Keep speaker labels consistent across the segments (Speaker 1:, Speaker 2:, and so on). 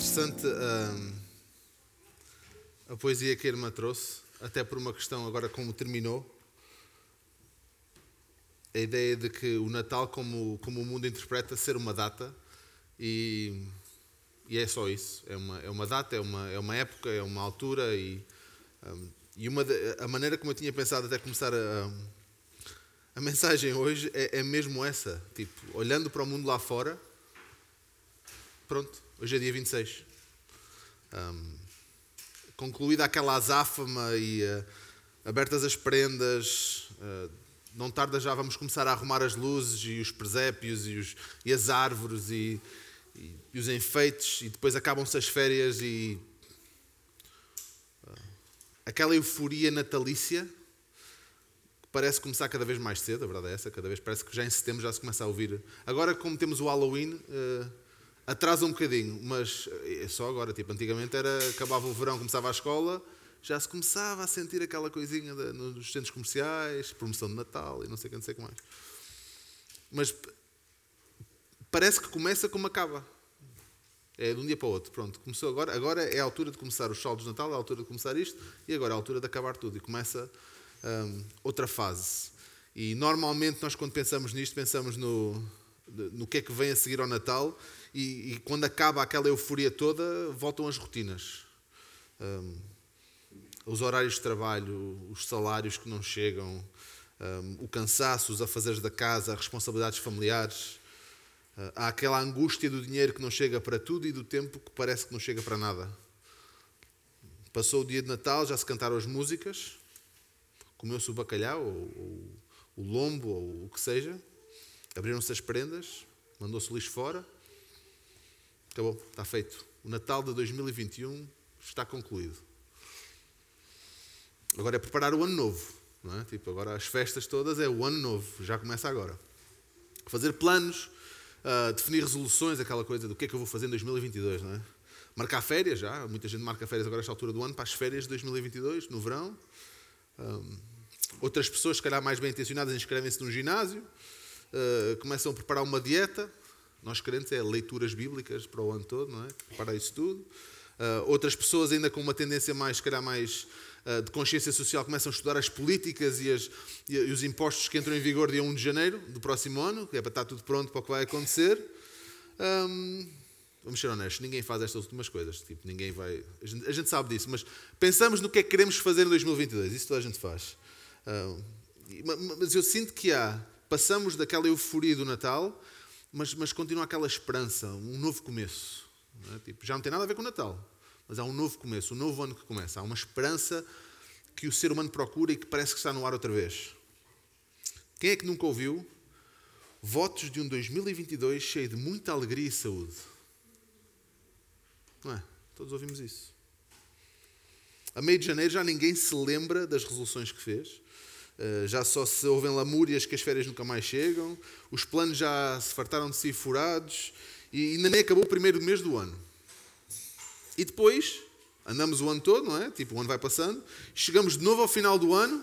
Speaker 1: interessante hum, a poesia que a irmã trouxe, até por uma questão agora como terminou. A ideia de que o Natal, como, como o mundo interpreta, ser uma data e, e é só isso. É uma, é uma data, é uma, é uma época, é uma altura e, hum, e uma de, a maneira como eu tinha pensado até começar a, a mensagem hoje é, é mesmo essa. Tipo, olhando para o mundo lá fora, pronto, hoje é dia 26. Um, concluída aquela azáfama e uh, abertas as prendas, uh, não tarda já vamos começar a arrumar as luzes e os presépios e, os, e as árvores e, e, e, os enfeites e depois acabam-se as férias e uh, aquela euforia natalícia que parece começar cada vez mais cedo, a verdade é essa, cada vez parece que já em setembro já se começa a ouvir. Agora como temos o Halloween atrasa um bocadinho, mas é só agora. Tipo, antigamente era, acabava o verão, começava a escola, já se começava a sentir aquela coisinha de, nos centros comerciais, promoção de Natal e não sei o que, não sei o que mais. Mas parece que começa como acaba. É de um dia para o outro. Pronto, começou agora. Agora é a altura de começar os saldos de Natal, é a altura de começar isto, e agora é a altura de acabar tudo. E começa hum, outra fase. E normalmente nós, quando pensamos nisto, pensamos no, no que é que vem a seguir ao Natal e, e quando acaba aquela euforia toda, voltam as rotinas. Um, os horários de trabalho, os salários que não chegam, um, o cansaço, os afazeres da casa, as responsabilidades familiares. Uh, há aquela angústia do dinheiro que não chega para tudo e do tempo que parece que não chega para nada. Passou o dia de Natal, já se cantaram as músicas, comeu-se o bacalhau, ou, ou, o lombo, ou o que seja, abriram-se as prendas, mandou-se o lixo fora Acabou, está feito. O Natal de 2021 está concluído. Agora é preparar o ano novo. Não é? Tipo, agora as festas todas é o ano novo, já começa agora. Fazer planos, uh, definir resoluções, aquela coisa do que é que eu vou fazer em 2022, não é? Marcar férias já, muita gente marca férias agora esta altura do ano para as férias de 2022, no verão. Um, outras pessoas, se calhar mais bem intencionadas, inscrevem-se num ginásio, uh, começam a preparar uma dieta, nós crentes é leituras bíblicas para o ano todo, não é? Para isso tudo. Uh, outras pessoas ainda com uma tendência mais, se calhar mais uh, de consciência social, começam a estudar as políticas e, as, e, os impostos que entram em vigor dia 1 de janeiro do próximo ano, que é para estar tudo pronto para o que vai acontecer. Um, vamos ser honestos, ninguém faz estas últimas coisas. Tipo, ninguém vai. A gente, a gente, sabe disso, mas pensamos no que é que queremos fazer em 2022. Isso toda a gente faz. Uh, mas eu sinto que há. Passamos daquela euforia do Natal mas, mas continua aquela esperança, um novo começo. Não é? tipo, já não tem nada a ver com o Natal, mas há um novo começo, um novo ano que começa. Há uma esperança que o ser humano procura e que parece que está no ar outra vez. Quem é que nunca ouviu votos de um 2022 cheio de muita alegria e saúde? Não é? Todos ouvimos isso. A meio de janeiro já ninguém se lembra das resoluções que fez. Eh, já só se ouvem lamúrias que as férias nunca mais chegam, os planos já se fartaram de si furados. E ainda nem acabou o primeiro mês do ano. E depois, andamos o ano todo, não é? Tipo, o ano vai passando, chegamos de novo ao final do ano.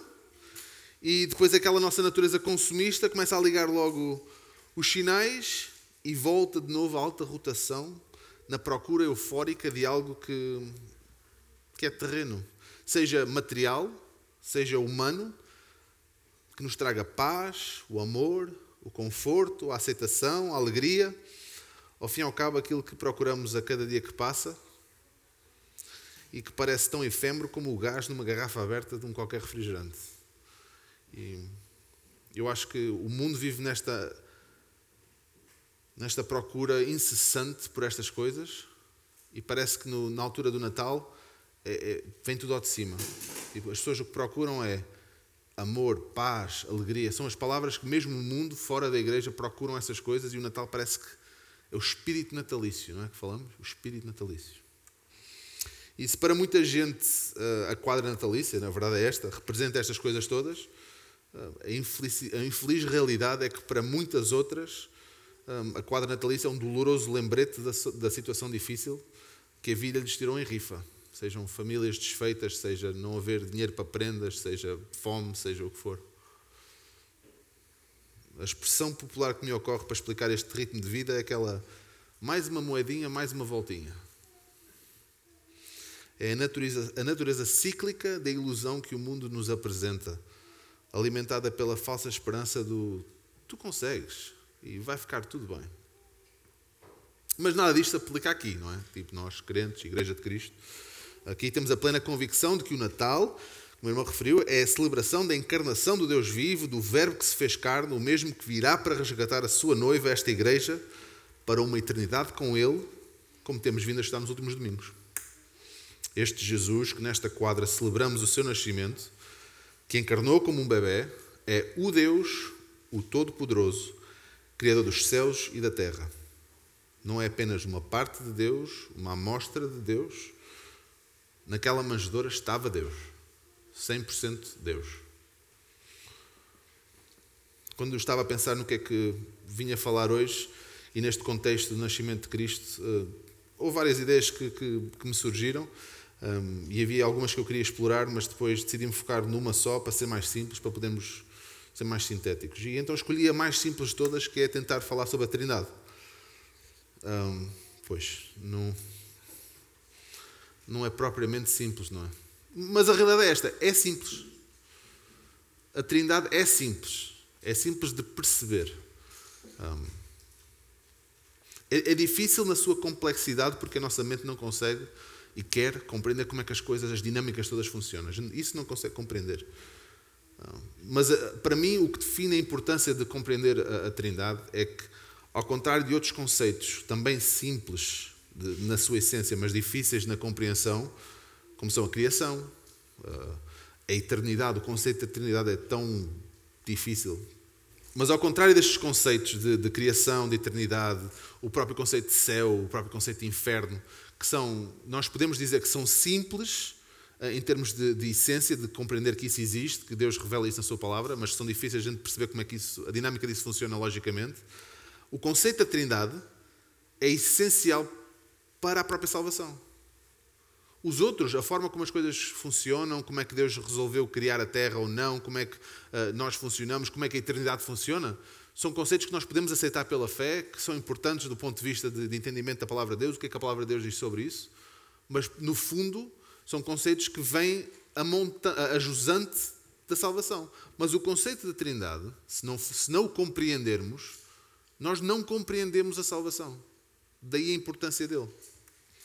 Speaker 1: E depois aquela nossa natureza consumista começa a ligar logo os sinais e volta de novo a alta rotação na procura eufórica de algo que, que é terreno, seja material, seja humano, que nos traga paz, o amor, o conforto, a aceitação, a alegria. Ao fim e ao cabo, aquilo que procuramos a cada dia que passa e que parece tão efêmero como o gás numa garrafa aberta de um qualquer refrigerante. E eu acho que o mundo vive nesta, nesta procura incessante por estas coisas e parece que no, na altura do Natal é, é, vem tudo ao de cima. Tipo, as pessoas o que procuram é amor, paz, alegria, são as palavras que mesmo o mundo fora da igreja procuram essas coisas e o Natal parece que é o espírito natalício, não é que falamos? O espírito natalício. E se para muita gente eh, a quadra natalícia, na verdade é esta, representa estas coisas todas, eh, a infeliz, a infeliz realidade é que para muitas outras eh, a quadra natalícia é um doloroso lembrete da, da situação difícil que a vida lhes tirou em rifa sejam famílias desfeitas, seja não haver dinheiro para prendas, seja fome, seja o que for. A expressão popular que me ocorre para explicar este ritmo de vida é aquela mais uma moedinha, mais uma voltinha. É a natureza, a natureza cíclica da ilusão que o mundo nos apresenta, alimentada pela falsa esperança do tu consegues e vai ficar tudo bem. Mas nada disto se aplica aqui, não é? Tipo, nós, crentes, Igreja de Cristo, aqui temos a plena convicção de que o Natal, como o irmão referiu, é a celebração da encarnação do Deus vivo, do Verbo que se fez carne, o mesmo que virá para resgatar a sua noiva, esta Igreja, para uma eternidade com Ele, como temos vindo a estar nos últimos domingos. Este Jesus, que nesta quadra celebramos o seu nascimento, que encarnou como um bebê, é o Deus, o Todo-Poderoso, Criador dos céus e da terra. Não é apenas uma parte de Deus, uma amostra de Deus. Naquela manjedoura estava Deus. 100% Deus. Quando eu estava a pensar no que é que vinha falar hoje, e neste contexto do nascimento de Cristo, uh, houve várias ideias que, que, que me surgiram. Um, e havia algumas que eu queria explorar, mas depois decidi-me focar numa só para ser mais simples, para podermos ser mais sintéticos. E então escolhi a mais simples de todas, que é tentar falar sobre a Trindade. Um, pois, não, não é propriamente simples, não é? Mas a realidade é esta: é simples. A Trindade é simples. É simples de perceber. É, é difícil na sua complexidade porque a nossa mente não consegue e quer compreender como é que as coisas, as dinâmicas todas funcionam. Isso não consegue compreender. Mas eh, para mim o que define a importância de compreender a, a Trindade é que, ao contrário de outros conceitos também simples de, na sua essência, mas difíceis na compreensão, como são a criação, eh, a eternidade, o conceito da eternidade é tão difícil. Mas ao contrário destes conceitos de, de criação, de eternidade, o próprio conceito de céu, o próprio conceito de inferno, que são, nós podemos dizer que são simples eh, em termos de, de, essência, de compreender que isso existe, que Deus revela isso na sua palavra, mas são difíceis a gente perceber como é que isso, a dinâmica disso funciona logicamente. O conceito da Trindade é essencial para a própria salvação. Os outros, a forma como as coisas funcionam, como é que Deus resolveu criar a Terra ou não, como é que uh, nós funcionamos, como é que a eternidade funciona, são conceitos que nós podemos aceitar pela fé, que são importantes do ponto de vista de, de entendimento da palavra de Deus, o que é que a palavra de Deus diz sobre isso, mas no fundo são conceitos que vêm a, monta, a jusante da salvação. Mas o conceito da Trindade, se não, se não o compreendermos, nós não compreendemos a salvação. Daí a importância dele.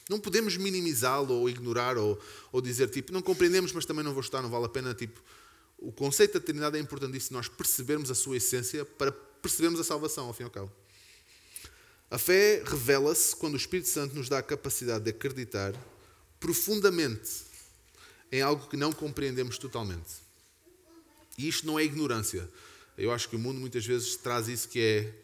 Speaker 1: Não podemos minimizá-lo ou ignorar ou, ou dizer tipo, não compreendemos, mas também não vou estar, não vale a pena. Tipo, o conceito da Trindade é importantíssimo nós percebermos a sua essência para percebemos a salvação, ao fim e ao cabo. A fé revela-se quando o Espírito Santo nos dá a capacidade de acreditar profundamente em algo que não compreendemos totalmente. E isto não é ignorância. Eu acho que o mundo muitas vezes traz isso que é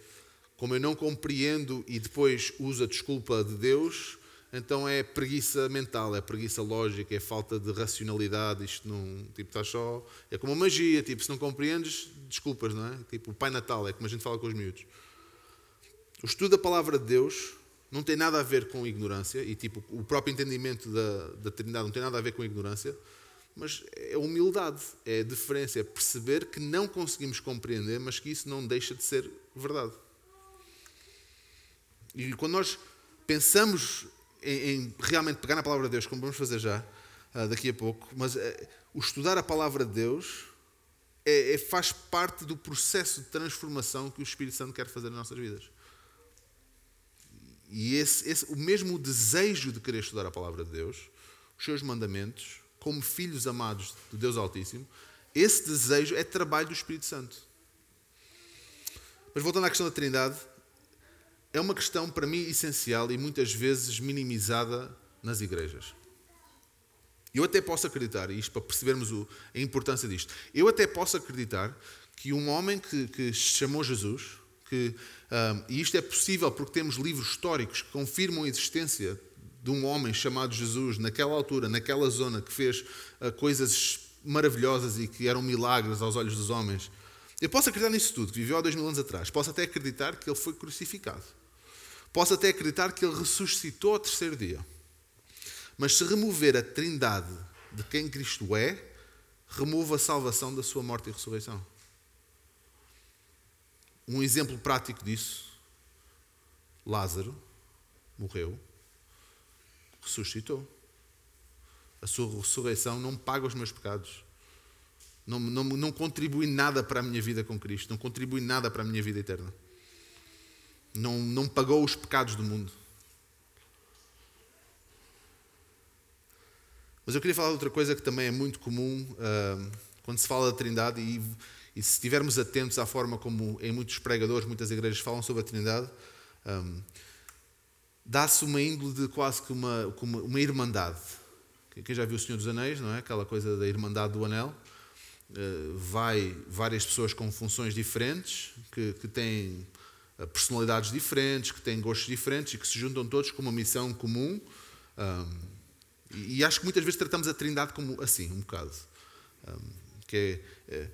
Speaker 1: como eu não compreendo e depois uso a desculpa de Deus, então é preguiça mental, é preguiça lógica, é falta de racionalidade. Isto não. Tipo, está só. É como a magia, tipo, se não compreendes, desculpas, não é? Tipo, o Pai Natal, é como a gente fala com os miúdos. O estudo da palavra de Deus não tem nada a ver com ignorância, e tipo, o próprio entendimento da, da Trindade não tem nada a ver com ignorância, mas é humildade, é deferência, é perceber que não conseguimos compreender, mas que isso não deixa de ser verdade. E quando nós pensamos em, em, realmente pegar na palavra de Deus, como vamos fazer já, uh, daqui a pouco, mas uh, o estudar a palavra de Deus é, é, faz parte do processo de transformação que o Espírito Santo quer fazer nas nossas vidas. E esse, esse, o mesmo desejo de querer estudar a palavra de Deus, os seus mandamentos, como filhos amados do Deus Altíssimo, esse desejo é trabalho do Espírito Santo. Mas voltando à questão da Trindade, é uma questão para mim essencial e muitas vezes minimizada nas igrejas. Eu até posso acreditar, isto para percebermos a importância disto, eu até posso acreditar que um homem que, que chamou Jesus, que, um, e isto é possível porque temos livros históricos que confirmam a existência de um homem chamado Jesus naquela altura, naquela zona, que fez uh, coisas maravilhosas e que eram milagres aos olhos dos homens. Eu posso acreditar nisso tudo, que viveu há dois mil anos atrás. Posso até acreditar que ele foi crucificado. Posso até acreditar que ele ressuscitou ao terceiro dia. Mas se remover a trindade de quem Cristo é, remove a salvação da sua morte e ressurreição. Um exemplo prático disso, Lázaro morreu, ressuscitou. a sua ressurreição não paga os meus pecados. Não, não, não contribui nada para a minha vida com Cristo, não contribui nada para a minha vida eterna. Não, não pagou os pecados do mundo. Mas eu queria falar de outra coisa que também é muito comum uh, quando se fala da Trindade e, e, se estivermos atentos à forma como em muitos pregadores, muitas igrejas falam sobre a Trindade, um, dá-se uma índole de quase que uma, uma, uma irmandade. Quem já viu o Senhor dos Anéis, não é? Aquela coisa da irmandade do anel. Uh, vai várias pessoas com funções diferentes, que, que têm uh, personalidades diferentes, que têm gostos diferentes e que se juntam todos com uma missão comum. Um, e, e, acho que muitas vezes tratamos a Trindade como assim, um bocado. Um, que é, é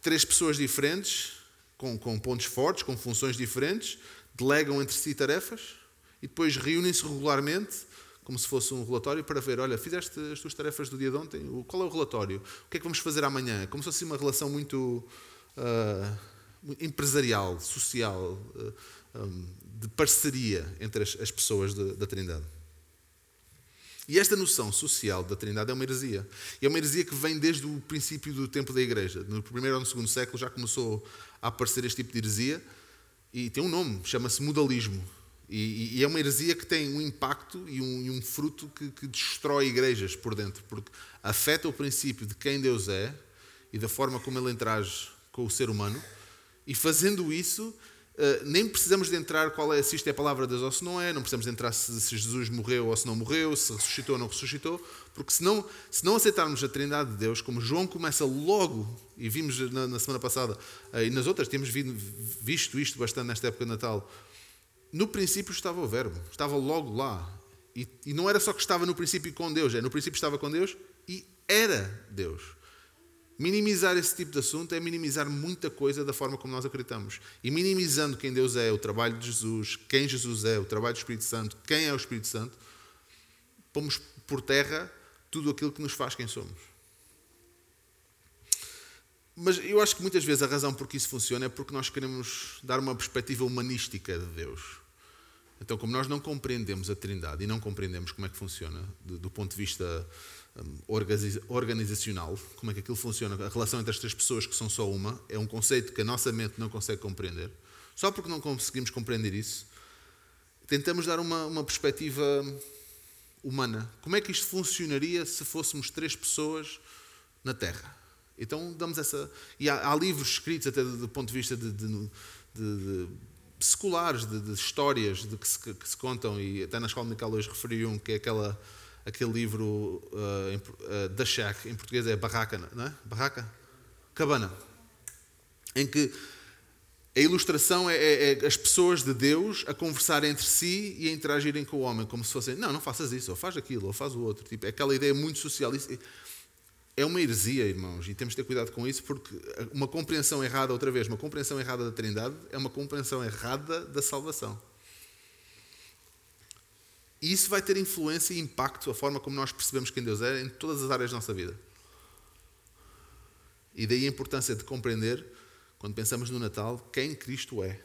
Speaker 1: três pessoas diferentes, com, com pontos fortes, com funções diferentes, delegam entre si tarefas e depois reúnem-se regularmente, como se fosse um relatório, para ver: olha, fizeste as tuas tarefas do dia de ontem, qual é o relatório? O que é que vamos fazer amanhã? Como se fosse uma relação muito uh, empresarial, social, uh, um, de parceria entre as, as pessoas de, da Trindade. E esta noção social da Trindade é uma heresia. E é uma heresia que vem desde o princípio do tempo da Igreja. No primeiro ou no segundo século já começou a aparecer este tipo de heresia. E tem um nome, chama-se modalismo. E, e, é uma heresia que tem um impacto e um, e um fruto que, que, destrói igrejas por dentro, porque afeta o princípio de quem Deus é e da forma como Ele interage com o ser humano. E fazendo isso, Uh, nem precisamos de entrar qual é, se isto é a palavra de Deus ou se não é, não precisamos de entrar se, se, Jesus morreu ou se não morreu, se ressuscitou ou não ressuscitou, porque se não, se não aceitarmos a Trindade de Deus, como João começa logo, e vimos na, na semana passada, uh, e nas outras temos visto isto bastante nesta época de Natal, no princípio estava o Verbo, estava logo lá. E, e não era só que estava no princípio com Deus, é no princípio estava com Deus e era Deus. Minimizar esse tipo de assunto é minimizar muita coisa da forma como nós acreditamos. E minimizando quem Deus é, o trabalho de Jesus, quem Jesus é, o trabalho do Espírito Santo, quem é o Espírito Santo, pomos por terra tudo aquilo que nos faz quem somos. Mas eu acho que muitas vezes a razão por que isso funciona é porque nós queremos dar uma perspectiva humanística de Deus. Então, como nós não compreendemos a Trindade e não compreendemos como é que funciona do ponto de vista Hum, organizacional, como é que aquilo funciona, a relação entre as três pessoas que são só uma, é um conceito que a nossa mente não consegue compreender. Só porque não conseguimos compreender isso, tentamos dar uma, uma perspectiva humana. Como é que isto funcionaria se fôssemos três pessoas na Terra? Então damos essa. E há, há livros escritos até do, do ponto de vista de, de, de, de seculares, de, histórias de que se, que se, contam, e até na escola dominical hoje referi um, que é aquela aquele livro uh, uh, da Shack, em português é Barraca, não é? Barraca? Cabana. Em que a ilustração é, é, é, as pessoas de Deus a conversarem entre si e a interagirem com o homem, como se fossem, não, não faças isso, ou faz aquilo, ou faz o outro. Tipo, é aquela ideia muito social. É uma heresia, irmãos, e temos de ter cuidado com isso, porque uma compreensão errada, outra vez, uma compreensão errada da Trindade é uma compreensão errada da salvação. E isso vai ter influência e impacto a forma como nós percebemos quem Deus é em todas as áreas da nossa vida. E daí a importância de compreender, quando pensamos no Natal, quem Cristo é.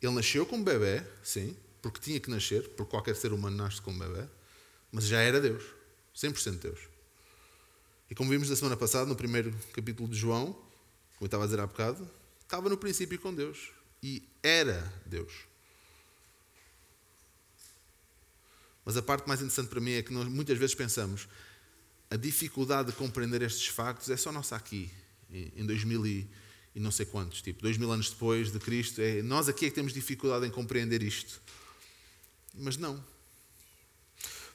Speaker 1: Ele nasceu como bebê, sim, porque tinha que nascer, porque qualquer ser humano nasce como bebê, mas já era Deus, 100% Deus. E como vimos na semana passada, no primeiro capítulo de João, como eu estava a dizer há bocado, estava no princípio com Deus e era Deus. Mas a parte mais interessante para mim é que nós muitas vezes pensamos a dificuldade de compreender estes factos é só nossa aqui, em 2000 e, e não sei quantos, tipo, dois mil anos depois de Cristo, é, nós aqui é que temos dificuldade em compreender isto. Mas não.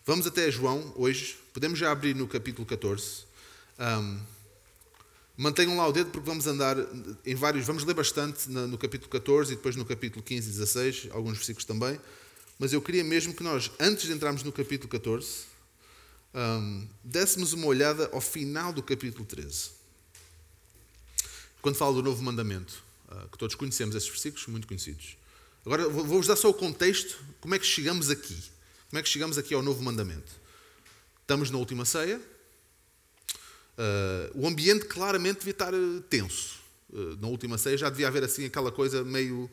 Speaker 1: Vamos até João hoje, podemos já abrir no capítulo 14. Um, mantenham lá o dedo porque vamos andar em vários, vamos ler bastante no capítulo 14 e depois no capítulo 15 e 16, alguns versículos também. Mas eu queria mesmo que nós, antes de entrarmos no capítulo 14, um, dessemos uma olhada ao final do capítulo 13. Quando fala do novo mandamento, uh, que todos conhecemos esses versículos, muito conhecidos. Agora vou-vos dar só o contexto, como é que chegamos aqui. Como é que chegamos aqui ao novo mandamento? Estamos na última ceia. Uh, o ambiente claramente devia estar uh, tenso. Uh, na última ceia já devia haver assim aquela coisa meio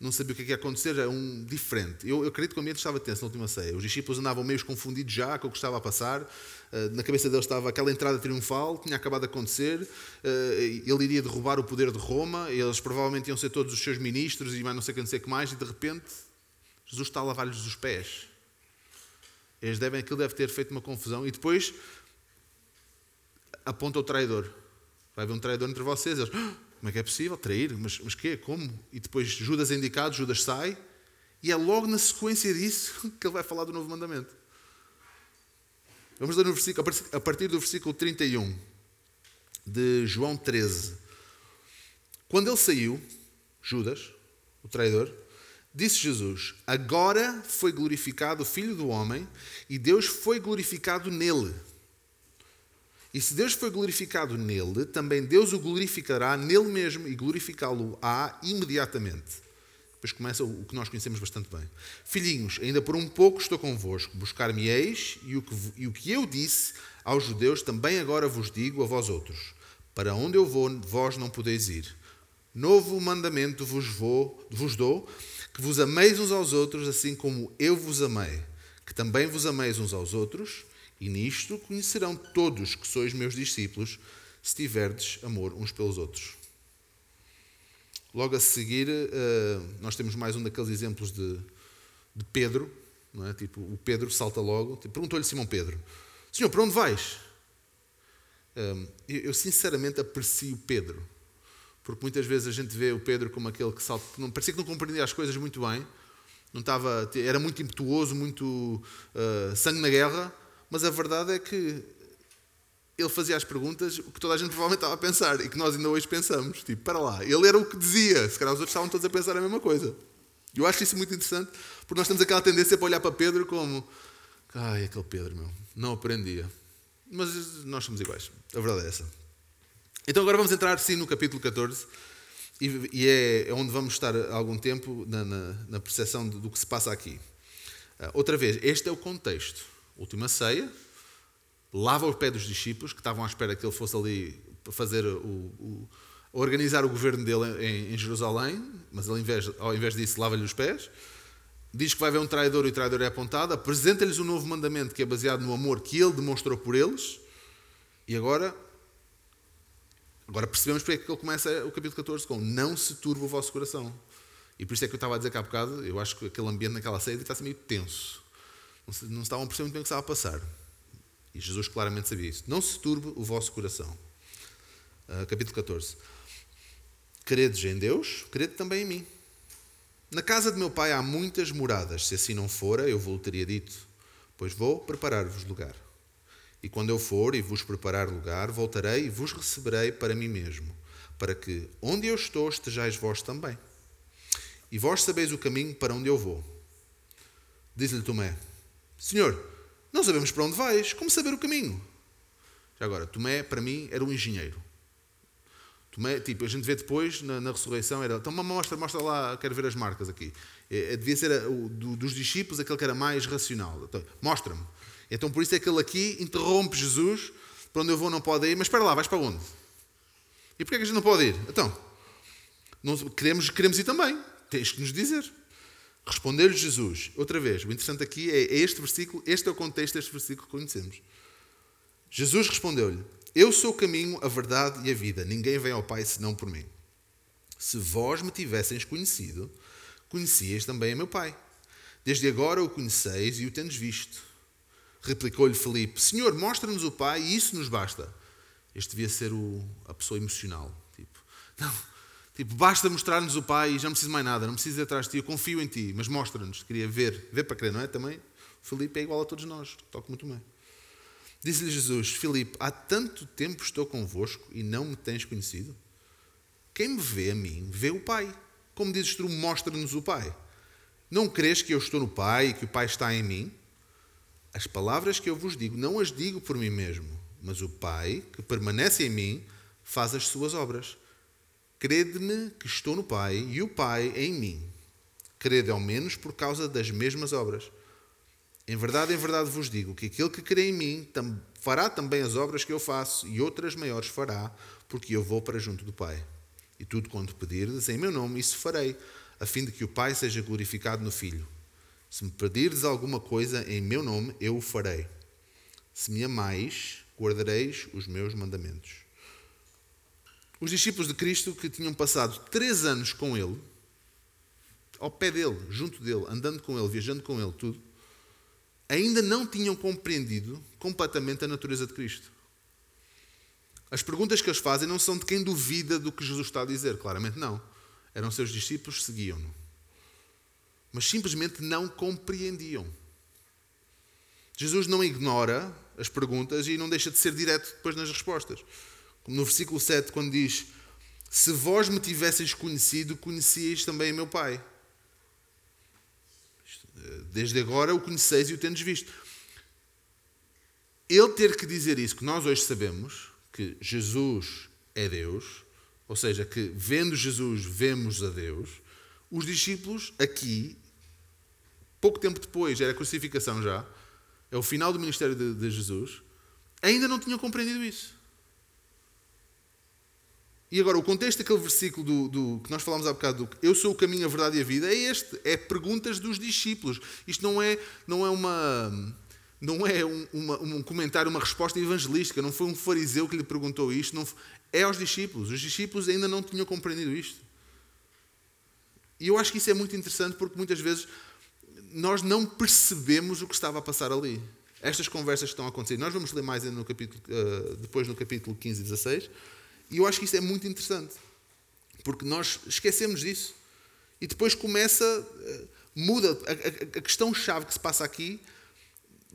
Speaker 1: não sabia o que é ia acontecer, era um diferente. Eu, eu acredito que o ambiente estava tenso na última ceia. Os discípulos andavam meio confundidos já com o que estava a passar. Na cabeça deles estava aquela entrada triunfal, tinha acabado de acontecer. Ele iria derrubar o poder de Roma, eles provavelmente iam ser todos os seus ministros e mais não sei que, não sei que mais, e de repente Jesus está a lavar-lhes os pés. Eles devem, aquilo deve ter feito uma confusão. E depois aponta o traidor. Vai haver um traidor entre vocês. Eles, ah, como é que é possível? Trair? Mas, mas quê? Como? E depois Judas é indicado, Judas sai. E é logo na sequência disso que ele vai falar do novo mandamento. Vamos ler no versículo, a partir do versículo 31 de João 13. Quando ele saiu, Judas, o traidor, disse Jesus: Agora foi glorificado o Filho do Homem e Deus foi glorificado nele. E se Deus foi glorificado nele, também Deus o glorificará nele mesmo e glorificá-lo-á imediatamente. Depois começa o que nós conhecemos bastante bem. Filhinhos, ainda por um pouco estou convosco, buscar-me-eis, e, e o que eu disse aos judeus também agora vos digo a vós outros: Para onde eu vou, vós não podeis ir. Novo mandamento vos, vou, vos dou, que vos ameis uns aos outros, assim como eu vos amei, que também vos ameis uns aos outros. E nisto conhecerão todos que sois meus discípulos, se tiverdes amor uns pelos outros. Logo a seguir, eh, nós temos mais um daqueles exemplos de, de Pedro, é? Tipo, o Pedro salta logo. Tipo, perguntou-lhe Simão Pedro: Senhor, para onde vais? Ehm, eu sinceramente aprecio Pedro, porque muitas vezes a gente vê o Pedro como aquele que salta, não, parecia que não compreendia as coisas muito bem, não estava, era muito impetuoso, muito uh, sangue na guerra, mas a verdade é que ele fazia as perguntas que toda a gente provavelmente estava a pensar e que nós ainda hoje pensamos. Tipo, para lá, ele era o que dizia, se calhar os outros estavam todos a pensar a mesma coisa. Eu acho isso muito interessante, porque nós temos aquela tendência para olhar para Pedro como ai, aquele Pedro, meu, não aprendia. Mas nós somos iguais, a verdade é essa. Então agora vamos entrar sim no capítulo 14 e, é, é onde vamos estar algum tempo na, na, na percepção do que se passa aqui. Ah, outra vez, este é o contexto. Última ceia, lava o pé dos discípulos que estavam à espera que ele fosse ali fazer o, o organizar o governo dele em, em, Jerusalém, mas ele, ao invés, ao invés disso, lava-lhe os pés. Diz que vai haver um traidor e o traidor é apontado. Apresenta-lhes um novo mandamento que é baseado no amor que ele demonstrou por eles. E agora, agora percebemos porque é que ele começa o capítulo 14 com Não se turbe o vosso coração. E por isso é que eu estava a dizer cá há bocado, eu acho que aquele ambiente naquela ceia está meio tenso não estavam a perceber muito bem o que estava a passar. E Jesus claramente sabia isso. Não se turbe o vosso coração. Uh, capítulo 14. Credes em Deus, crede também em mim. Na casa de meu pai há muitas moradas. Se assim não fora, eu vos teria dito, pois vou preparar-vos lugar. E quando eu for e vos preparar lugar, voltarei e vos receberei para mim mesmo, para que onde eu estou estejais vós também. E vós sabeis o caminho para onde eu vou. Diz-lhe Tomé: Senhor, não sabemos para onde vais, como saber o caminho? Já agora, Tomé, para mim, era um engenheiro. Tomé, tipo, a gente vê depois, na, na ressurreição, era, então mostra, mostra lá, quero ver as marcas aqui. É, é devia ser a, o, do, dos discípulos aquele que era mais racional. Então, Mostra-me. Então, por isso é que ele aqui interrompe Jesus, para onde eu vou não pode ir, mas espera lá, vais para onde? E porquê é que a gente não pode ir? Então, não, queremos, queremos ir também, tens que nos dizer. Respondeu-lhe Jesus, outra vez, o interessante aqui é este versículo, este é o contexto deste versículo que conhecemos. Jesus respondeu-lhe: Eu sou o caminho, a verdade e a vida. Ninguém vem ao Pai senão por mim. Se vós me tivesseis conhecido, conhecias também a meu Pai. Desde agora o conheceis e o tendes visto. Replicou-lhe Felipe: Senhor, mostra-nos o Pai e isso nos basta. Este devia ser o, a pessoa emocional. Tipo, não, Tipo, basta mostrar-nos o Pai e já não preciso mais nada, não preciso ir atrás de ti, eu confio em ti, mas mostra-nos. Queria ver, ver para crer, não é? Também, Filipe é igual a todos nós, toco muito bem. Disse-lhe Jesus: Filipe, há tanto tempo estou convosco e não me tens conhecido? Quem me vê a mim, vê o Pai. Como dizes tu, mostra-nos o Pai. Não crês que eu estou no Pai e que o Pai está em mim? As palavras que eu vos digo, não as digo por mim mesmo, mas o Pai, que permanece em mim, faz as suas obras. Crede-me que estou no Pai e o Pai em mim. Crede ao menos por causa das mesmas obras. Em verdade, em verdade vos digo que aquele que crê em mim fará também as obras que eu faço e outras maiores fará, porque eu vou para junto do Pai. E tudo quanto pedirdes em meu nome, isso farei, a fim de que o Pai seja glorificado no Filho. Se me pedirdes alguma coisa em meu nome, eu o farei. Se me amais, guardareis os meus mandamentos. Os discípulos de Cristo que tinham passado três anos com Ele, ao pé dele, junto dele, andando com ele, viajando com ele, tudo, ainda não tinham compreendido completamente a natureza de Cristo. As perguntas que eles fazem não são de quem duvida do que Jesus está a dizer, claramente não. Eram seus discípulos, seguiam-no. Mas simplesmente não compreendiam. Jesus não ignora as perguntas e não deixa de ser direto depois nas respostas. No versículo 7, quando diz: Se vós me tivesseis conhecido, conhecieis também meu Pai. Desde agora o conheceis e o tendes visto. Ele ter que dizer isso, que nós hoje sabemos, que Jesus é Deus, ou seja, que vendo Jesus vemos a Deus, os discípulos aqui, pouco tempo depois, era a crucificação já, é o final do ministério de, de Jesus, ainda não tinham compreendido isso. E agora, o contexto daquele versículo do, do, que nós falámos há bocado, do Eu sou o caminho, a verdade e a vida, é este: é perguntas dos discípulos. Isto não é, não é uma. Não é um, uma, um comentário, uma resposta evangelística. Não foi um fariseu que lhe perguntou isto. Não, é aos discípulos. Os discípulos ainda não tinham compreendido isto. E eu acho que isso é muito interessante porque muitas vezes nós não percebemos o que estava a passar ali. Estas conversas que estão a acontecer. Nós vamos ler mais no capítulo, uh, depois no capítulo 15 e 16. E eu acho que isso é muito interessante, porque nós esquecemos disso. E depois começa, eh, muda. A, a, a questão-chave que se passa aqui,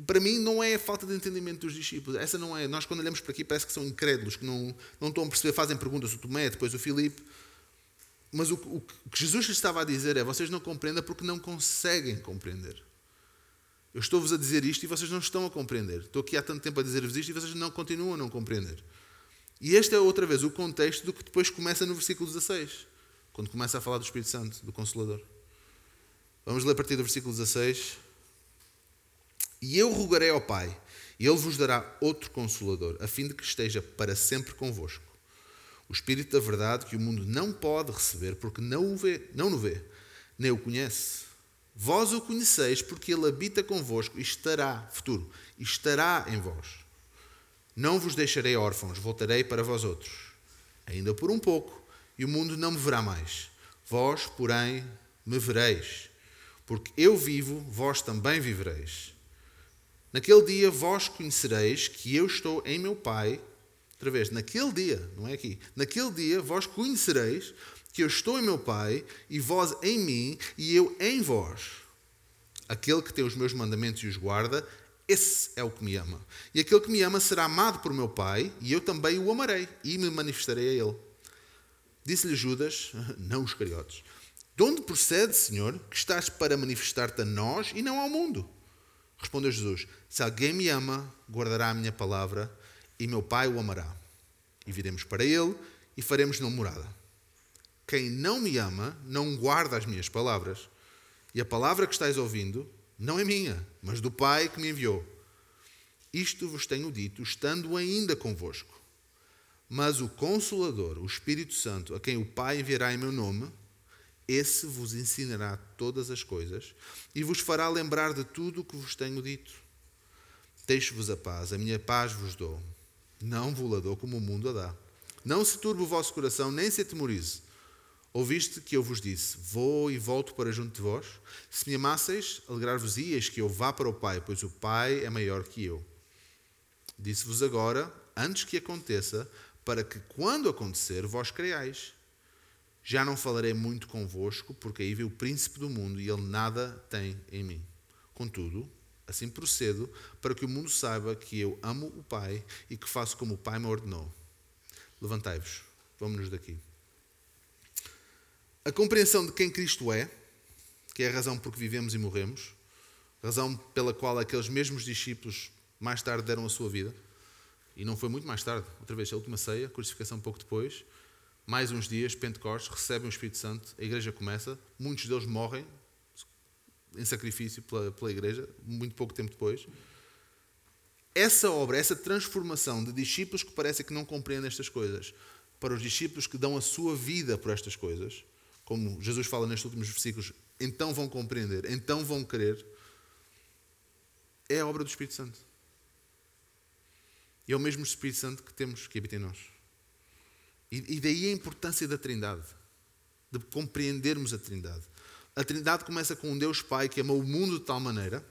Speaker 1: para mim, não é a falta de entendimento dos discípulos. Essa não é. Nós, quando olhamos para aqui, parece que são incrédulos, que não, não estão a perceber, fazem perguntas, o Tomé, depois o Filipe. Mas o, o que Jesus estava a dizer é: vocês não compreendem porque não conseguem compreender. Eu estou-vos a dizer isto e vocês não estão a compreender. Estou aqui há tanto tempo a dizer-vos isto e vocês não continuam a não compreender. E este é outra vez o contexto do que depois começa no versículo 16, quando começa a falar do Espírito Santo, do Consolador. Vamos ler a partir do versículo 16. E eu rogarei ao Pai, e Ele vos dará outro Consolador, a fim de que esteja para sempre convosco. O Espírito da Verdade que o mundo não pode receber, porque não o vê, não o vê, nem o conhece. Vós o conheceis, porque Ele habita convosco e estará, futuro, estará em vós. Não vos deixarei órfãos, voltarei para vós outros. Ainda por um pouco, e o mundo não me verá mais. Vós, porém, me vereis. Porque eu vivo, vós também vivereis. Naquele dia vós conhecereis que eu estou em meu Pai. Outra vez, naquele dia, não é aqui. Naquele dia vós conhecereis que eu estou em meu Pai, e vós em mim, e eu em vós. Aquele que tem os meus mandamentos e os guarda, esse é o que me ama. E aquele que me ama será amado por meu Pai, e eu também o amarei, e me manifestarei a ele. Disse-lhe Judas, não os cariotes: De onde procede, Senhor, que estás para manifestar-te a nós e não ao mundo? Respondeu Jesus: Se alguém me ama, guardará a minha palavra, e meu Pai o amará. E viremos para ele e faremos não morada. Quem não me ama, não guarda as minhas palavras. E a palavra que estáis ouvindo não é minha, mas do Pai que me enviou. Isto vos tenho dito, estando ainda convosco. Mas o Consolador, o Espírito Santo, a quem o Pai enviará em meu nome, esse vos ensinará todas as coisas e vos fará lembrar de tudo o que vos tenho dito. Deixo-vos a paz, a minha paz vos dou. Não vos la dou como o mundo a dá. Não se turbe o vosso coração, nem se atemorize. Ouviste que eu vos disse: Vou e volto para junto de vós? Se me amasseis, alegrar-vos-ias que eu vá para o Pai, pois o Pai é maior que eu. Disse-vos agora, antes que aconteça, para que, quando acontecer, vós creiais. Já não falarei muito convosco, porque aí vê o príncipe do mundo e ele nada tem em mim. Contudo, assim procedo, para que o mundo saiba que eu amo o Pai e que faço como o Pai me ordenou. Levantai-vos, vamos-nos daqui. A compreensão de quem Cristo é, que é a razão por que vivemos e morremos, razão pela qual aqueles mesmos discípulos mais tarde deram a sua vida, e não foi muito mais tarde, outra vez a última ceia, a crucificação pouco depois, mais uns dias, Pentecostes, recebem o Espírito Santo, a igreja começa, muitos deles morrem em sacrifício pela, pela igreja, muito pouco tempo depois. Essa obra, essa transformação de discípulos que parecem que não compreendem estas coisas, para os discípulos que dão a sua vida por estas coisas, como Jesus fala nestes últimos versículos, então vão compreender, então vão querer, é a obra do Espírito Santo. E é o mesmo Espírito Santo que temos que habita em nós. E, daí a importância da Trindade, de compreendermos a Trindade. A Trindade começa com um Deus Pai que amou o mundo de tal maneira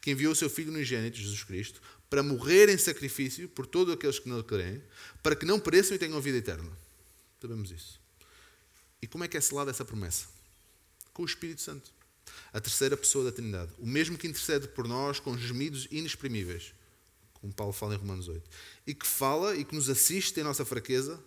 Speaker 1: que enviou o seu Filho unigênito, Jesus Cristo, para morrer em sacrifício por todos aqueles que não creem, para que não pereçam e tenham vida eterna. Sabemos isso. E como é que é selada essa promessa? Com o Espírito Santo. A terceira pessoa da Trindade. O mesmo que intercede por nós com gemidos inexprimíveis, como Paulo fala em Romanos 8. E que fala e que nos assiste em nossa fraqueza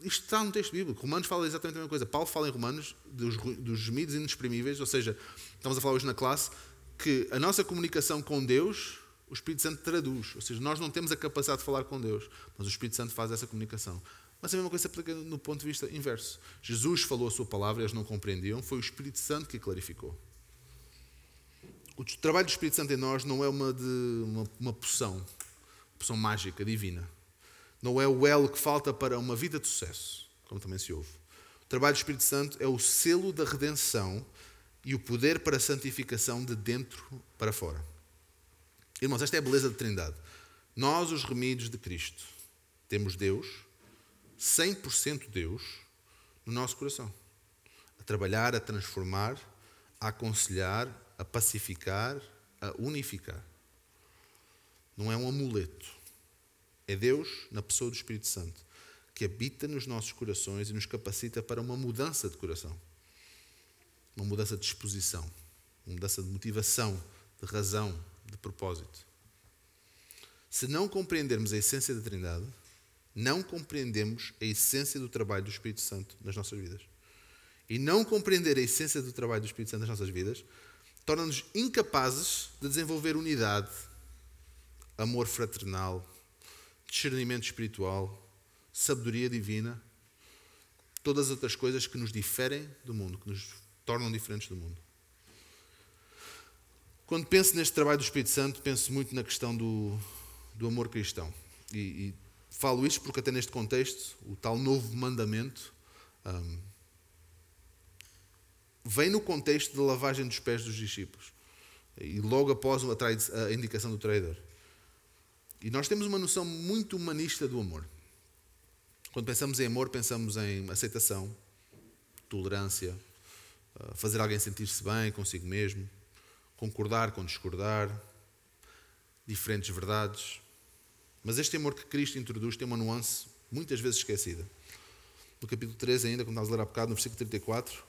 Speaker 1: isto está no texto bíblico. Romanos fala exatamente a mesma coisa. Paulo fala em Romanos dos, dos gemidos inexprimíveis, ou seja, estamos a falar hoje na classe, que a nossa comunicação com Deus, o Espírito Santo traduz. Ou seja, nós não temos a capacidade de falar com Deus, mas o Espírito Santo faz essa comunicação. Mas a mesma coisa se aplica no ponto de vista inverso. Jesus falou a sua palavra eles não compreendiam, foi o Espírito Santo que clarificou. O trabalho do Espírito Santo em nós não é uma, de, uma, uma poção, poção mágica, divina não é o elo que falta para uma vida de sucesso, como também se ouve. O trabalho do Espírito Santo é o selo da redenção e o poder para a santificação de dentro para fora. Irmãos, esta é a beleza da Trindade. Nós, os remidos de Cristo, temos Deus, 100% Deus, no nosso coração. A trabalhar, a transformar, a aconselhar, a pacificar, a unificar. Não é um amuleto é Deus, na pessoa do Espírito Santo, que habita nos nossos corações e nos capacita para uma mudança de coração, uma mudança de disposição, uma mudança de motivação, de razão, de propósito. Se não compreendermos a essência da Trindade, não compreendemos a essência do trabalho do Espírito Santo nas nossas vidas. E não compreender a essência do trabalho do Espírito Santo nas nossas vidas torna-nos incapazes de desenvolver unidade, amor fraternal, discernimento espiritual, sabedoria divina, todas as outras coisas que nos diferem do mundo, que nos tornam diferentes do mundo. Quando penso neste trabalho do Espírito Santo, penso muito na questão do, do amor cristão. E, e falo isto porque, até neste contexto, o tal novo mandamento um, vem no contexto da lavagem dos pés dos discípulos. E logo após a indicação do traidor. E nós temos uma noção muito humanista do amor. Quando pensamos em amor, pensamos em aceitação, tolerância, ah, fazer alguém sentir-se bem consigo mesmo, concordar com discordar, diferentes verdades. Mas este amor que Cristo introduz tem uma nuance muitas vezes esquecida. No capítulo 13, ainda, como estávamos a ler há bocado, no versículo 34,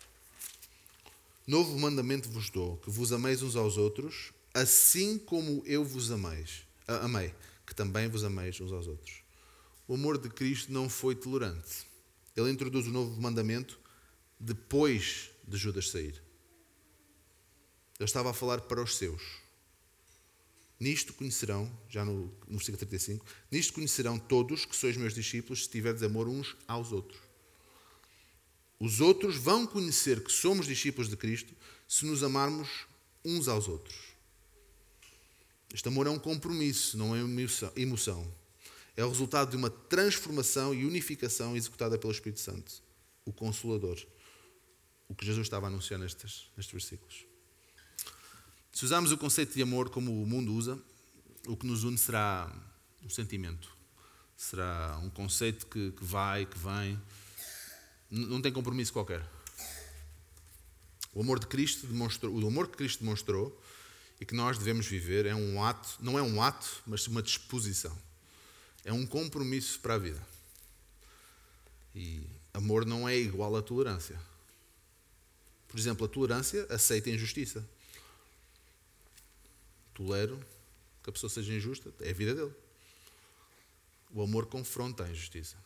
Speaker 1: Novo mandamento vos dou, que vos ameis uns aos outros, assim como eu vos ameis, amei que também vos ameis uns aos outros. O amor de Cristo não foi tolerante. Ele introduz o novo mandamento depois de Judas sair. Ele estava a falar para os seus. Nisto conhecerão, já no, no versículo 35, nisto conhecerão todos que sois meus discípulos se tiverdes amor uns aos outros. Os outros vão conhecer que somos discípulos de Cristo se nos amarmos uns aos outros. Este amor é um compromisso, não é uma emoção. É o resultado de uma transformação e unificação executada pelo Espírito Santo, o Consolador. O que Jesus estava a anunciar nestes, nestes versículos. Se usarmos o conceito de amor como o mundo usa, o que nos une será um sentimento. Será um conceito que, que vai, que vem. Não tem compromisso qualquer. O amor de Cristo demonstrou, o amor que Cristo demonstrou e que nós devemos viver é um ato, não é um ato, mas uma disposição. É um compromisso para a vida. E amor não é igual à tolerância. Por exemplo, a tolerância aceita a injustiça. Tolero que a pessoa seja injusta, é a vida dele. O amor confronta a injustiça.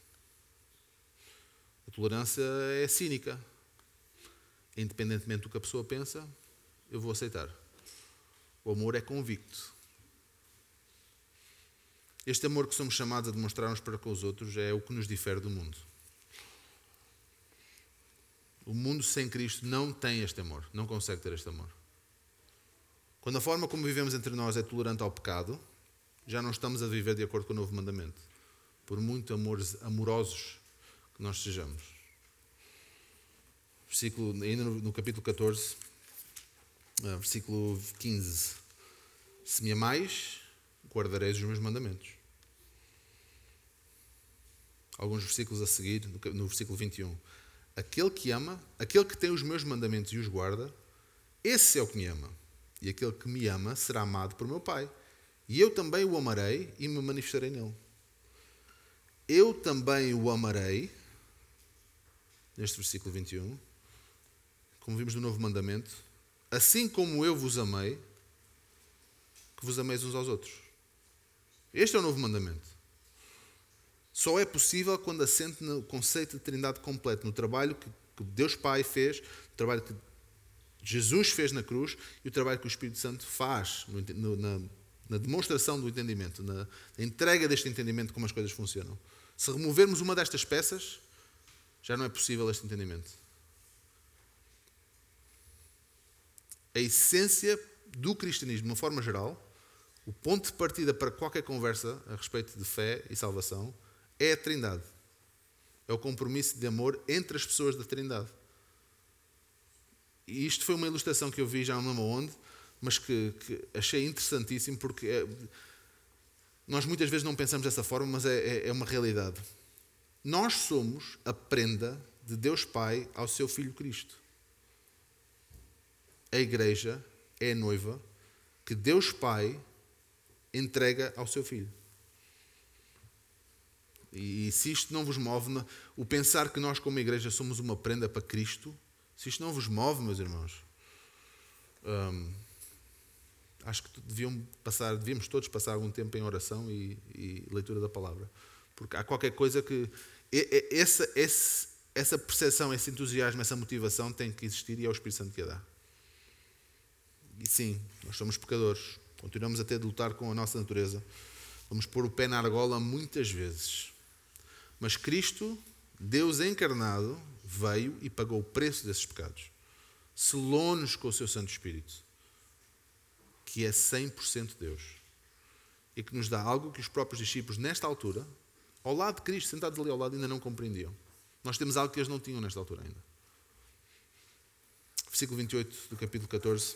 Speaker 1: A tolerância é cínica. Independentemente do que a pessoa pensa, eu vou aceitar. O amor é convicto. Este amor que somos chamados a demonstrar uns para com os outros é o que nos difere do mundo. O mundo sem Cristo não tem este amor, não consegue ter este amor. Quando a forma como vivemos entre nós é tolerante ao pecado, já não estamos a viver de acordo com o novo mandamento, por muito amores amorosos que nós sejamos. versículo, ainda no, no capítulo 14, uh, versículo 15. Se me amais, guardareis os meus mandamentos. Alguns versículos a seguir, no versículo 21. Aquele que ama, aquele que tem os meus mandamentos e os guarda, esse é o que me ama. E aquele que me ama será amado por meu Pai. E eu também o amarei e me manifestarei nele. Eu também o amarei, neste versículo 21, como vimos no novo mandamento, assim como eu vos amei, que vos ameis uns aos outros. Este é o novo mandamento. Só é possível quando assente no conceito de trindade completo, no trabalho que Deus Pai fez, no trabalho que Jesus fez na cruz e o trabalho que o Espírito Santo faz no, na, na, demonstração do entendimento, na, na entrega deste entendimento de como as coisas funcionam. Se removermos uma destas peças, já não é possível este entendimento. A essência do cristianismo, de uma forma geral, o ponto de partida para qualquer conversa a respeito de fé e salvação, é a Trindade. É o compromisso de amor entre as pessoas da Trindade. E isto foi uma ilustração que eu vi já não lembro onde, mas que, que achei interessantíssimo porque é, nós muitas vezes não pensamos dessa forma, mas é, é, é uma realidade. Nós somos a prenda de Deus Pai ao seu Filho Cristo. A igreja é a noiva que Deus Pai entrega ao seu Filho. E se isto não vos move, o pensar que nós, como igreja, somos uma prenda para Cristo, se isto não vos move, meus irmãos, hum, acho que deviam passar, devíamos todos passar algum tempo em oração e, e leitura da palavra. Porque há qualquer coisa que. Essa, essa, essa percepção, esse entusiasmo, essa motivação tem que existir e é o Espírito Santo que a dá. E sim, nós somos pecadores, continuamos a ter de lutar com a nossa natureza. Vamos pôr o pé na argola muitas vezes. Mas Cristo, Deus encarnado, veio e pagou o preço desses pecados. Selou-nos com o seu Santo Espírito, que é 100% Deus. E que nos dá algo que os próprios discípulos, nesta altura, ao lado de Cristo, sentados ali ao lado, ainda não compreendiam. Nós temos algo que eles não tinham nesta altura ainda. Versículo 28 do capítulo 14.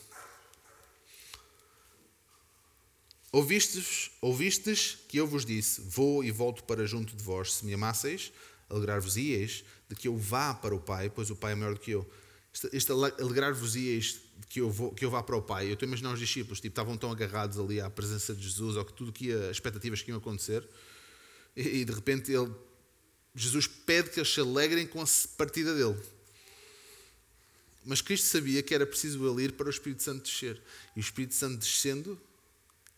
Speaker 1: Ouvistes, ouvistes que eu vos disse: Vou e volto para junto de vós. Se me amasseis, alegrar-vos-ieis de que eu vá para o Pai, pois o Pai é maior do que eu. Este, este alegrar-vos-ieis de que eu, vou, que eu vá para o Pai. Eu estou a imaginar os discípulos, tipo, estavam tão agarrados ali à presença de Jesus, ou que tudo que ia, as expectativas que iam acontecer, e, e de repente ele, Jesus pede que eles se alegrem com a partida dele. Mas Cristo sabia que era preciso ele ir para o Espírito Santo descer. E o Espírito Santo descendo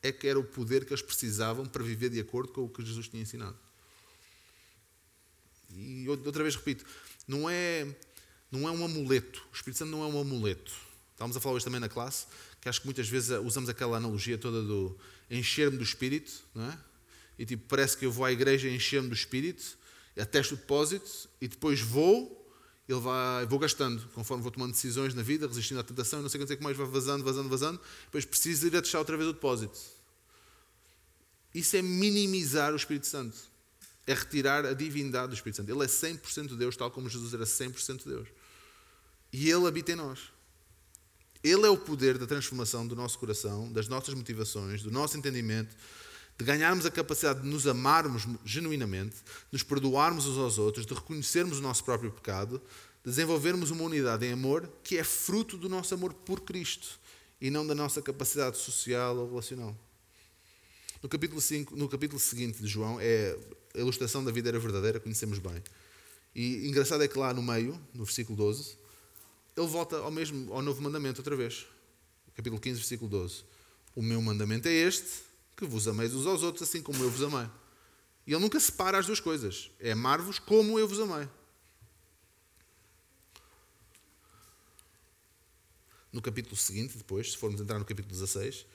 Speaker 1: é que era o poder que eles precisavam para viver de acordo com o que Jesus tinha ensinado. E outra vez repito, não é, não é um amuleto. O Espírito Santo não é um amuleto. Estávamos a falar hoje também na classe, que acho que muitas vezes usamos aquela analogia toda do encher-me do Espírito, não é? E tipo, parece que eu vou à igreja encher-me do Espírito, atesto o depósito e depois vou, ele vai, vou gastando, conforme vou tomando decisões na vida, resistindo à tentação, não sei quanto é que mais vai vazando, vazando, vazando, depois preciso ir a deixar outra vez o depósito. Isso é minimizar o Espírito Santo. É retirar a divindade do Espírito Santo. Ele é 100% Deus, tal como Jesus era 100% Deus. E Ele habita em nós. Ele é o poder da transformação do nosso coração, das nossas motivações, do nosso entendimento, de ganharmos a capacidade de nos amarmos genuinamente, de nos perdoarmos uns aos outros, de reconhecermos o nosso próprio pecado, de desenvolvermos uma unidade em amor que é fruto do nosso amor por Cristo e não da nossa capacidade social ou relacional. No capítulo, 5, no capítulo seguinte de João, é a ilustração da vida era verdadeira, conhecemos bem. E engraçado é que lá no meio, no versículo 12, ele volta ao mesmo ao novo mandamento outra vez. Capítulo 15, versículo 12. O meu mandamento é este, que vos ameis uns aos outros assim como eu vos amei. E ele nunca separa as duas coisas. É amar-vos como eu vos amei. No capítulo seguinte, depois, se formos entrar no capítulo 16,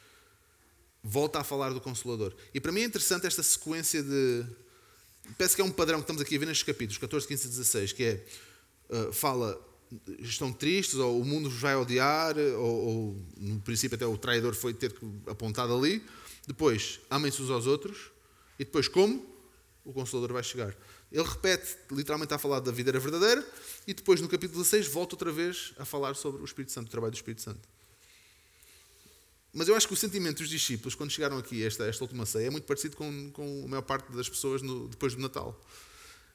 Speaker 1: volta a falar do Consolador. E para mim é interessante esta sequência de. Parece que é um padrão que estamos aqui a ver nestes capítulos, 14, 15 e 16, que é. Uh, fala, estão tristes, ou o mundo vos vai odiar, ou, ou, no princípio até o traidor foi ter apontado ali. Depois, amem-se uns aos outros. E depois, como? o Consolador vai chegar. Ele repete, literalmente a falar da videira verdadeira, e depois no capítulo 16 volta outra vez a falar sobre o Espírito Santo, o trabalho do Espírito Santo. Mas eu acho que o sentimento dos discípulos, quando chegaram aqui esta, esta última ceia, é muito parecido com, com a maior parte das pessoas no, depois do Natal.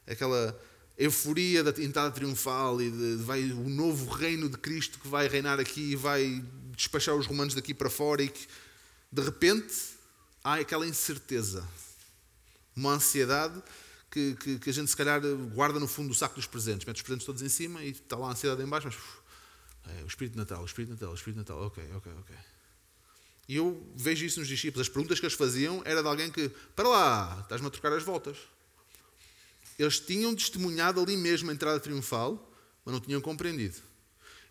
Speaker 1: Aquela euforia da entrada triunfal e de, de, vai o novo reino de Cristo que vai reinar aqui e vai despachar os romanos daqui para fora e que, de repente, há aquela incerteza, uma ansiedade que, que, que, a gente se calhar guarda no fundo do saco dos presentes, mete os presentes todos em cima e está lá a ansiedade em baixo, mas uf, é, o Espírito Natal, o Espírito Natal, o Espírito Natal, ok, ok, ok. E eu vejo isso nos discípulos. As perguntas que eles faziam era de alguém que, para lá, estás-me a trocar as voltas. Eles tinham testemunhado ali mesmo a entrada triunfal, mas não tinham compreendido.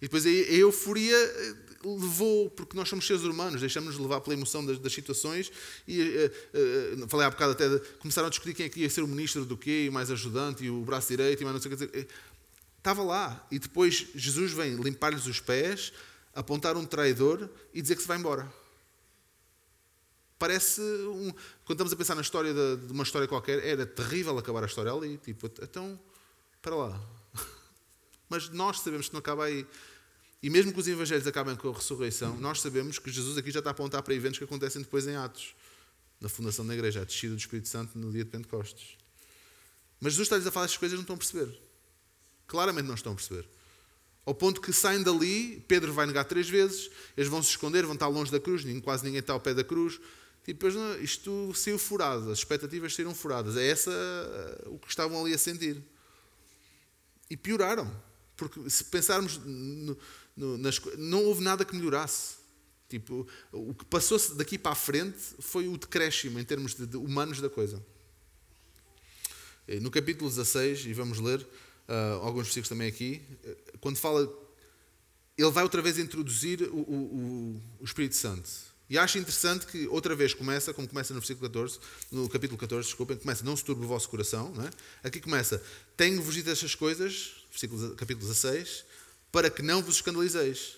Speaker 1: E depois a euforia eh, levou, porque nós somos seres humanos, deixamos-nos levar pela emoção das, das situações. E uh, uh, falei há bocado até, de, começaram a discutir quem é que ia ser o ministro do quê, e mais ajudante, e o braço direito, e mais não sei o que. Estava lá. E depois Jesus vem limpar-lhes os pés, apontar um traidor e dizer que se vai embora. Parece um, quando estamos a pensar na história de, de, uma história qualquer, era terrível acabar a história ali, tipo, então, para lá. Mas nós sabemos que não acaba aí. E mesmo que os evangelhos acabem com a ressurreição, nós sabemos que Jesus aqui já está a apontar para eventos que acontecem depois em Atos, na fundação da igreja, a descida do Espírito Santo no dia de Pentecostes. Mas Jesus está-lhes a falar estas coisas e não estão a perceber. Claramente não estão a perceber. Ao ponto que saem dali, Pedro vai negar três vezes, eles vão se esconder, vão estar longe da cruz, quase ninguém está ao pé da cruz. E depois isto saiu furado, as expectativas saíram furadas. É essa o que estavam ali a sentir. E pioraram. Porque se pensarmos, no, no, nas, não houve nada que melhorasse. Tipo, o que passou-se daqui para a frente foi o decréscimo em termos de, de humanos da coisa. No capítulo 16, e vamos ler uh, alguns versículos também aqui, quando fala, ele vai outra vez introduzir o, o, o Espírito Santo. E acho interessante que outra vez começa, como começa no versículo 14, no capítulo 14, desculpem, começa, não se turbe o vosso coração, não é? Aqui começa, tenho-vos dito estas coisas, versículo, capítulo 16, para que não vos escandalizeis.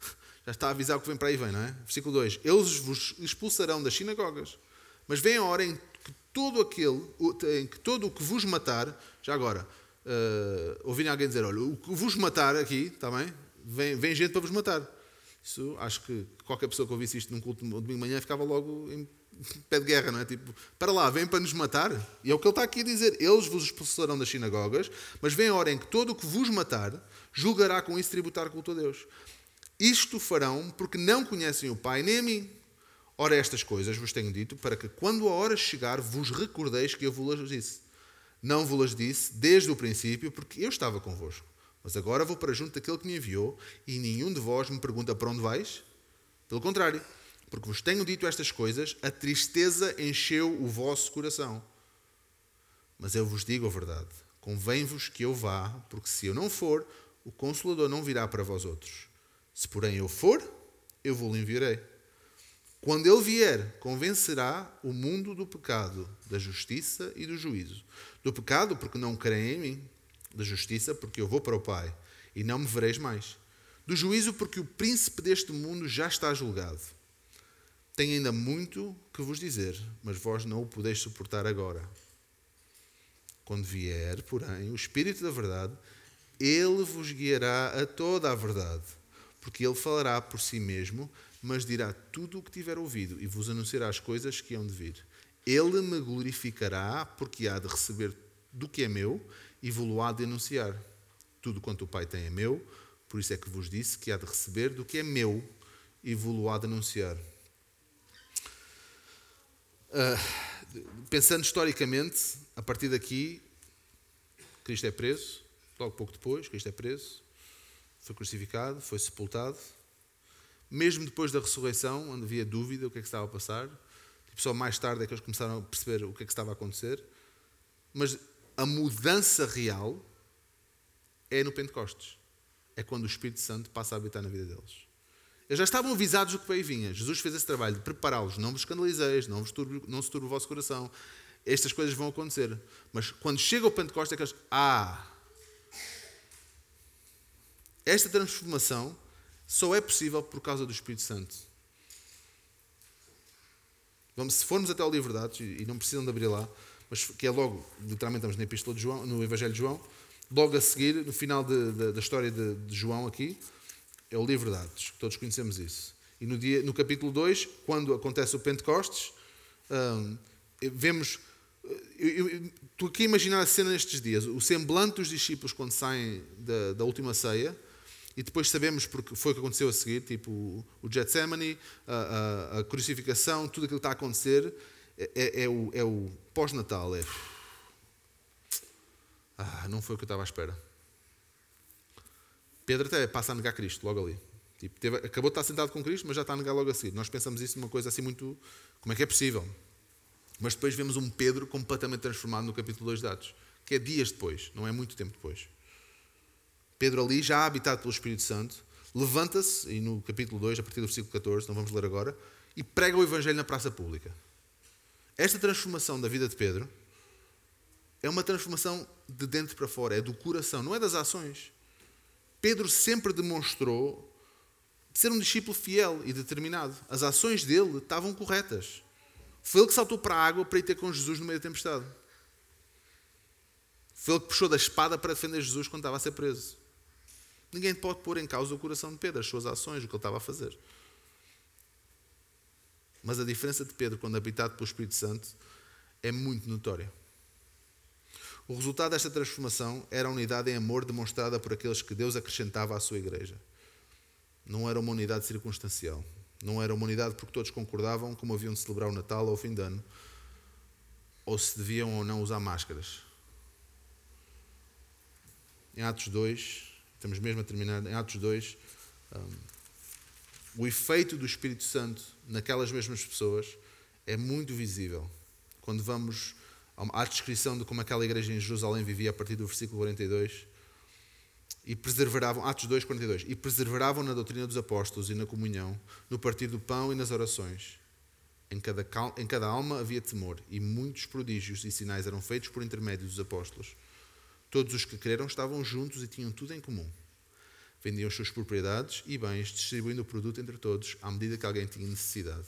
Speaker 1: Já está a avisar o que vem para aí vem, não é? Versículo 2, eles vos expulsarão das sinagogas, mas vem a hora em que todo aquele, em que todo o que vos matar, já agora, uh, ouvirem alguém dizer, olha, o que vos matar aqui, está bem? Vem, vem gente para vos matar. Isso, acho que qualquer pessoa que ouvisse isto num culto de domingo de manhã ficava logo em pé de guerra, não é? Tipo, para lá, vem para nos matar. E é o que ele está aqui a dizer. Eles vos expulsarão das sinagogas, mas vem a hora em que todo o que vos matar julgará com isso tributar culto a Deus. Isto farão porque não conhecem o Pai nem a mim. Ora, estas coisas vos tenho dito para que, quando a hora chegar, vos recordeis que eu vos disse. Não vos disse desde o princípio, porque eu estava convosco. Mas agora vou para junto daquele que me enviou, e nenhum de vós me pergunta para onde vais? Pelo contrário, porque vos tenho dito estas coisas, a tristeza encheu o vosso coração. Mas eu vos digo a verdade: convém-vos que eu vá, porque se eu não for, o Consolador não virá para vós outros. Se, porém, eu for, eu vou-lhe enviarei. Quando ele vier, convencerá o mundo do pecado, da justiça e do juízo. Do pecado, porque não creem em mim da justiça, porque eu vou para o Pai e não me vereis mais. Do juízo, porque o príncipe deste mundo já está julgado. Tenho ainda muito que vos dizer, mas vós não o podeis suportar agora. Quando vier, porém, o Espírito da Verdade, ele vos guiará a toda a verdade, porque ele falará por si mesmo, mas dirá tudo o que tiver ouvido e vos anunciará as coisas que hão de vir. Ele me glorificará, porque há de receber do que é meu e vou-lo há de anunciar. Tudo quanto o Pai tem é meu, por isso é que vos disse que há de receber do que é meu e vou-lo há de anunciar. Uh, pensando historicamente, a partir daqui, Cristo é preso, logo pouco depois, Cristo é preso, foi crucificado, foi sepultado. Mesmo depois da ressurreição, onde havia dúvida o que é que estava a passar, tipo, só mais tarde é que eles começaram a perceber o que é que estava a acontecer. Mas a mudança real é no Pentecostes. É quando o Espírito Santo passa a habitar na vida deles. Eles já estavam avisados do que e vinha. Jesus fez esse trabalho de prepará-los. Não vos escandalizeis, não, vos turbe, não se turbe o vosso coração. Estas coisas vão acontecer. Mas quando chega o Pentecostes é que eles... Ah! Esta transformação só é possível por causa do Espírito Santo. Vamos, se formos até o livro de Atos, e não precisam de abrir lá, mas que é logo, literalmente estamos na Epístola de João, no Evangelho de João, logo a seguir, no final de, de, da história de, de, João aqui, é o livro de Atos, todos conhecemos isso. E no, dia, no capítulo 2, quando acontece o Pentecostes, hum, vemos. Eu, tu aqui imaginar a cena nestes dias, o semblante dos discípulos quando saem da, da última ceia, e depois sabemos porque foi o que aconteceu a seguir, tipo o Getsemane, a, a, a crucificação, tudo aquilo que está a acontecer, é, é, é o, é o pós-natal. É... Ah, não foi o que eu estava à espera. Pedro até passa a negar Cristo logo ali. Tipo, teve, acabou de estar sentado com Cristo, mas já está a negar logo a seguir. Nós pensamos isso numa coisa assim muito. Como é que é possível? Mas depois vemos um Pedro completamente transformado no capítulo 2 de Atos, que é dias depois, não é muito tempo depois. Pedro ali, já habitado pelo Espírito Santo, levanta-se, e no capítulo 2, a partir do versículo 14, não vamos ler agora, e prega o Evangelho na praça pública. Esta transformação da vida de Pedro é uma transformação de dentro para fora, é do coração, não é das ações. Pedro sempre demonstrou ser um discípulo fiel e determinado. As ações dele estavam corretas. Foi ele que saltou para a água para ir ter com Jesus no meio da tempestade. Foi ele que puxou da espada para defender Jesus quando estava a ser preso. Ninguém pode pôr em causa o coração de Pedro, as suas ações, o que ele estava a fazer. Mas a diferença de Pedro, quando habitado pelo Espírito Santo, é muito notória. O resultado desta transformação era a unidade em amor demonstrada por aqueles que Deus acrescentava à sua igreja. Não era uma unidade circunstancial. Não era uma unidade porque todos concordavam como haviam de celebrar o Natal ou o fim de ano, ou se deviam ou não usar máscaras. Em Atos 2, estamos mesmo a terminar, em Atos 2, um, o efeito do Espírito Santo naquelas mesmas pessoas é muito visível. Quando vamos à descrição de como aquela igreja em Jerusalém vivia a partir do versículo 42, e preservavam, Atos 2, 42, e preservavam na doutrina dos apóstolos e na comunhão, no partir do pão e nas orações. Em cada, em cada alma havia temor, e muitos prodígios e sinais eram feitos por intermédio dos apóstolos. Todos os que creram estavam juntos e tinham tudo em comum. Vendiam as suas propriedades e bens, distribuindo o produto entre todos, à medida que alguém tinha necessidade.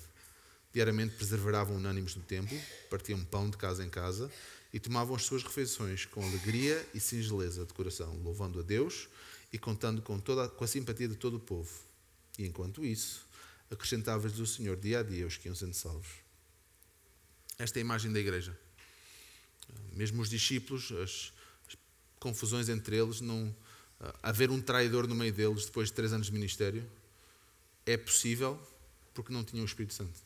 Speaker 1: Diariamente preservavam unânimes no templo, partiam pão de casa em casa e tomavam as suas refeições com alegria e singeleza de coração, louvando a Deus e contando com, toda, com a simpatia de todo o povo. E enquanto isso, acrescentava-lhes o Senhor dia a dia os que iam sendo salvos. Esta é a imagem da igreja. Mesmo os discípulos, as, as confusões entre eles, não haver um traidor no meio deles depois de três anos de ministério, é possível porque não tinham o Espírito Santo.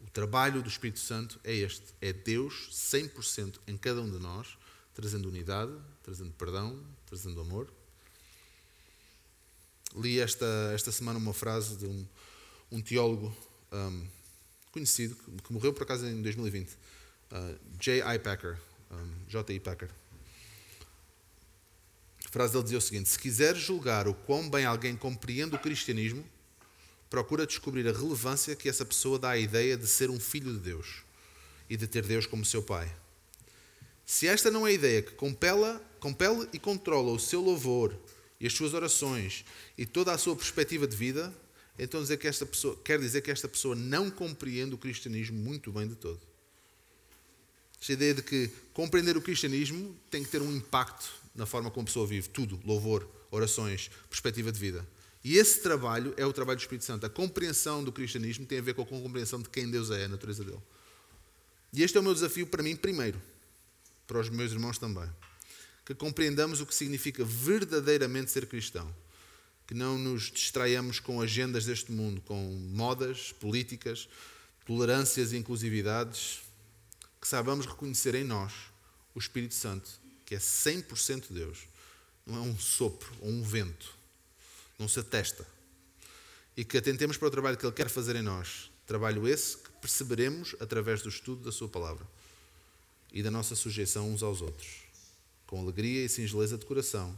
Speaker 1: O trabalho do Espírito Santo é este: é Deus 100% em cada um de nós, trazendo unidade, trazendo perdão, trazendo amor. Li esta, esta semana uma frase de um, um teólogo um, conhecido, que morreu por acaso em 2020, uh, J.I. Packer, um, J.I. Packer. Frase dele dizia o seguinte: Se quiseres julgar o quão bem alguém compreende o cristianismo, procura descobrir a relevância que essa pessoa dá à ideia de ser um filho de Deus e de ter Deus como seu pai. Se esta não é a ideia que compela, compele e controla o seu louvor e as suas orações e toda a sua perspectiva de vida, então dizer que esta pessoa, quer dizer que esta pessoa não compreende o cristianismo muito bem de todo. Esta ideia de que compreender o cristianismo tem que ter um impacto na forma como a pessoa vive, tudo, louvor, orações, perspectiva de vida. E esse trabalho é o trabalho do Espírito Santo. A compreensão do cristianismo tem a ver com a compreensão de quem Deus é, a natureza dele. E este é o meu desafio para mim, primeiro, para os meus irmãos também. Que compreendamos o que significa verdadeiramente ser cristão. Que não nos distraiamos com agendas deste mundo, com modas, políticas, tolerâncias e inclusividades. Que saibamos reconhecer em nós o Espírito Santo, que é 100% Deus. Não é um sopro ou um vento não se atesta. E que atentemos para o trabalho que Ele quer fazer em nós. Trabalho esse que perceberemos através do estudo da Sua palavra e da nossa sujeição uns aos outros, com alegria e singeleza de coração,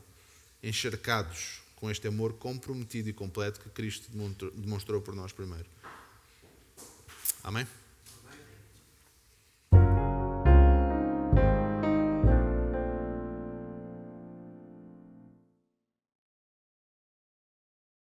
Speaker 1: encharcados com este amor comprometido e completo que Cristo demonstrou por nós primeiro. Amém?